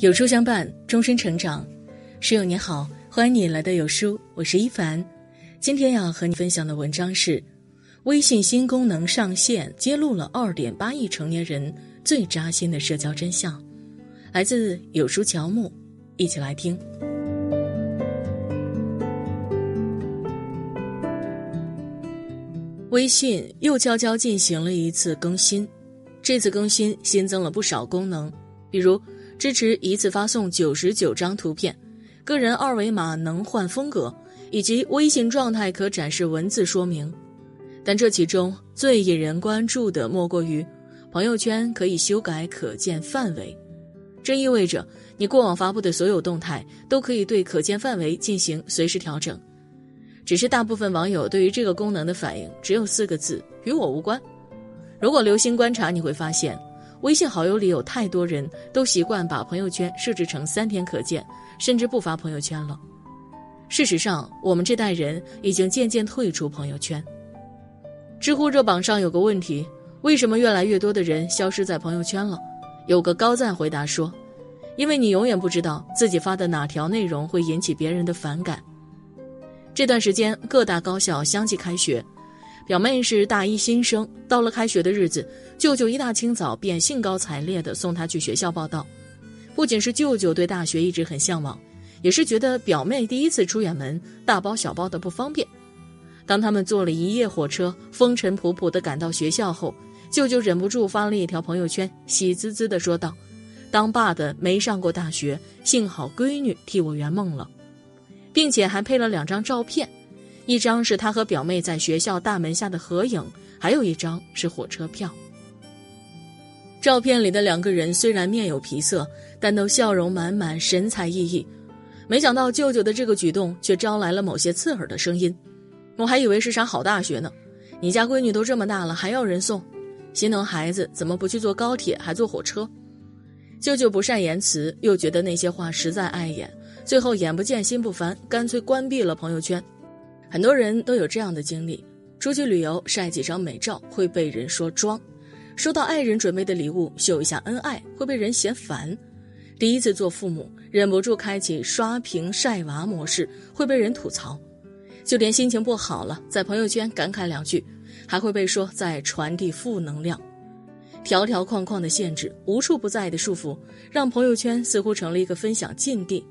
有书相伴，终身成长。室友你好，欢迎你来到有书，我是一凡。今天要和你分享的文章是：微信新功能上线，揭露了二点八亿成年人最扎心的社交真相。来自有书乔木，一起来听。微信又悄悄进行了一次更新，这次更新新增了不少功能，比如支持一次发送九十九张图片，个人二维码能换风格，以及微信状态可展示文字说明。但这其中最引人关注的莫过于朋友圈可以修改可见范围，这意味着你过往发布的所有动态都可以对可见范围进行随时调整。只是大部分网友对于这个功能的反应只有四个字：与我无关。如果留心观察，你会发现，微信好友里有太多人都习惯把朋友圈设置成三天可见，甚至不发朋友圈了。事实上，我们这代人已经渐渐退出朋友圈。知乎热榜上有个问题：为什么越来越多的人消失在朋友圈了？有个高赞回答说：“因为你永远不知道自己发的哪条内容会引起别人的反感。”这段时间，各大高校相继开学。表妹是大一新生，到了开学的日子，舅舅一大清早便兴高采烈地送她去学校报到。不仅是舅舅对大学一直很向往，也是觉得表妹第一次出远门，大包小包的不方便。当他们坐了一夜火车，风尘仆仆地赶到学校后，舅舅忍不住发了一条朋友圈，喜滋滋地说道：“当爸的没上过大学，幸好闺女替我圆梦了。”并且还配了两张照片，一张是他和表妹在学校大门下的合影，还有一张是火车票。照片里的两个人虽然面有皮色，但都笑容满满，神采奕奕。没想到舅舅的这个举动却招来了某些刺耳的声音。我还以为是啥好大学呢，你家闺女都这么大了还要人送，心疼孩子怎么不去坐高铁还坐火车？舅舅不善言辞，又觉得那些话实在碍眼。最后眼不见心不烦，干脆关闭了朋友圈。很多人都有这样的经历：出去旅游晒几张美照会被人说装；收到爱人准备的礼物秀一下恩爱会被人嫌烦；第一次做父母忍不住开启刷屏晒娃模式会被人吐槽；就连心情不好了在朋友圈感慨两句，还会被说在传递负能量。条条框框的限制，无处不在的束缚，让朋友圈似乎成了一个分享禁地。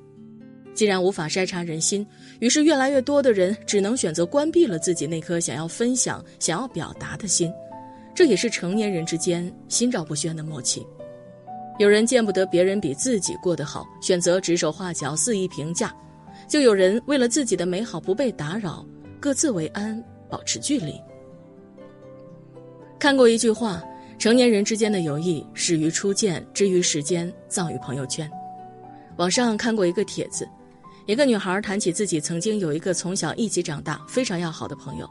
既然无法筛查人心，于是越来越多的人只能选择关闭了自己那颗想要分享、想要表达的心。这也是成年人之间心照不宣的默契。有人见不得别人比自己过得好，选择指手画脚、肆意评价；就有人为了自己的美好不被打扰，各自为安，保持距离。看过一句话：成年人之间的友谊始于初见，之于时间，葬于朋友圈。网上看过一个帖子。一个女孩谈起自己曾经有一个从小一起长大、非常要好的朋友，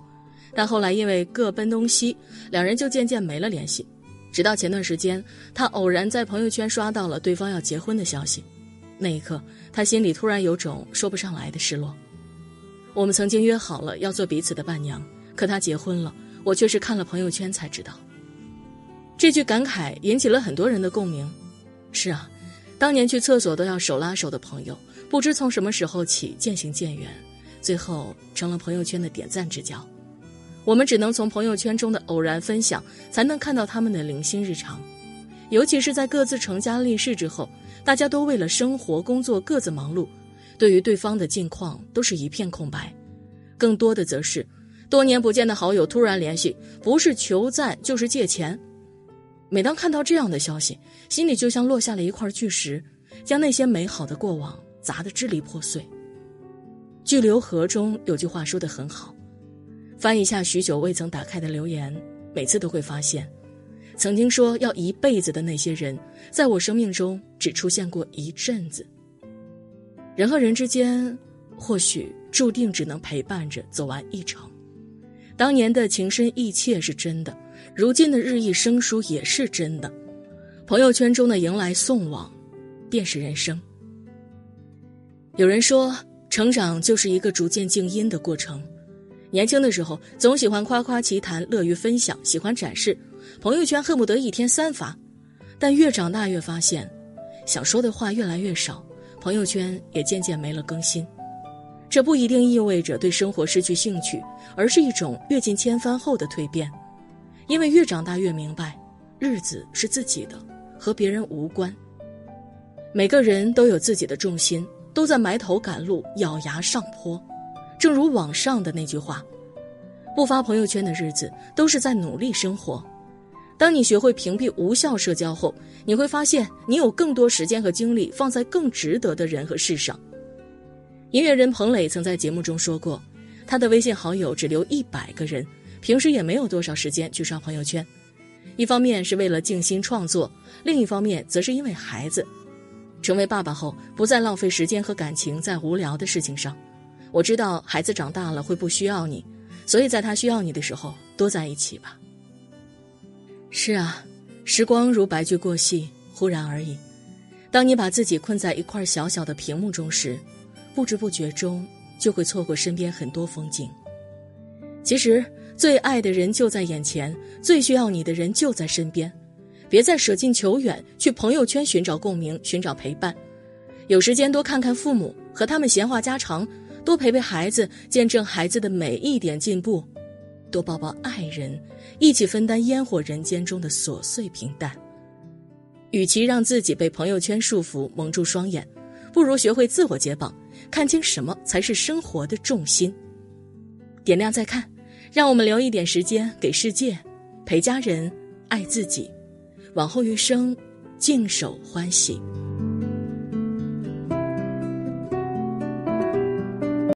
但后来因为各奔东西，两人就渐渐没了联系。直到前段时间，她偶然在朋友圈刷到了对方要结婚的消息，那一刻，她心里突然有种说不上来的失落。我们曾经约好了要做彼此的伴娘，可他结婚了，我却是看了朋友圈才知道。这句感慨引起了很多人的共鸣。是啊，当年去厕所都要手拉手的朋友。不知从什么时候起渐行渐远，最后成了朋友圈的点赞之交。我们只能从朋友圈中的偶然分享，才能看到他们的零星日常。尤其是在各自成家立室之后，大家都为了生活工作各自忙碌，对于对方的近况都是一片空白。更多的则是，多年不见的好友突然联系，不是求赞就是借钱。每当看到这样的消息，心里就像落下了一块巨石，将那些美好的过往。砸得支离破碎。巨流河中有句话说得很好，翻一下许久未曾打开的留言，每次都会发现，曾经说要一辈子的那些人，在我生命中只出现过一阵子。人和人之间，或许注定只能陪伴着走完一程。当年的情深意切是真的，如今的日益生疏也是真的。朋友圈中的迎来送往，便是人生。有人说，成长就是一个逐渐静音的过程。年轻的时候，总喜欢夸夸其谈，乐于分享，喜欢展示，朋友圈恨不得一天三发。但越长大越发现，想说的话越来越少，朋友圈也渐渐没了更新。这不一定意味着对生活失去兴趣，而是一种阅尽千帆后的蜕变。因为越长大越明白，日子是自己的，和别人无关。每个人都有自己的重心，都在埋头赶路，咬牙上坡。正如网上的那句话：“不发朋友圈的日子，都是在努力生活。”当你学会屏蔽无效社交后，你会发现你有更多时间和精力放在更值得的人和事上。音乐人彭磊曾在节目中说过，他的微信好友只留一百个人，平时也没有多少时间去刷朋友圈。一方面是为了静心创作，另一方面则是因为孩子。成为爸爸后，不再浪费时间和感情在无聊的事情上。我知道孩子长大了会不需要你，所以在他需要你的时候，多在一起吧。是啊，时光如白驹过隙，忽然而已。当你把自己困在一块小小的屏幕中时，不知不觉中就会错过身边很多风景。其实，最爱的人就在眼前，最需要你的人就在身边。别再舍近求远，去朋友圈寻找共鸣，寻找陪伴。有时间多看看父母，和他们闲话家常；多陪陪孩子，见证孩子的每一点进步。多抱抱爱人，一起分担烟火人间中的琐碎平淡。与其让自己被朋友圈束缚蒙住双眼，不如学会自我解绑，看清什么才是生活的重心。点亮再看，让我们留一点时间给世界，陪家人，爱自己，往后余生，静守欢喜。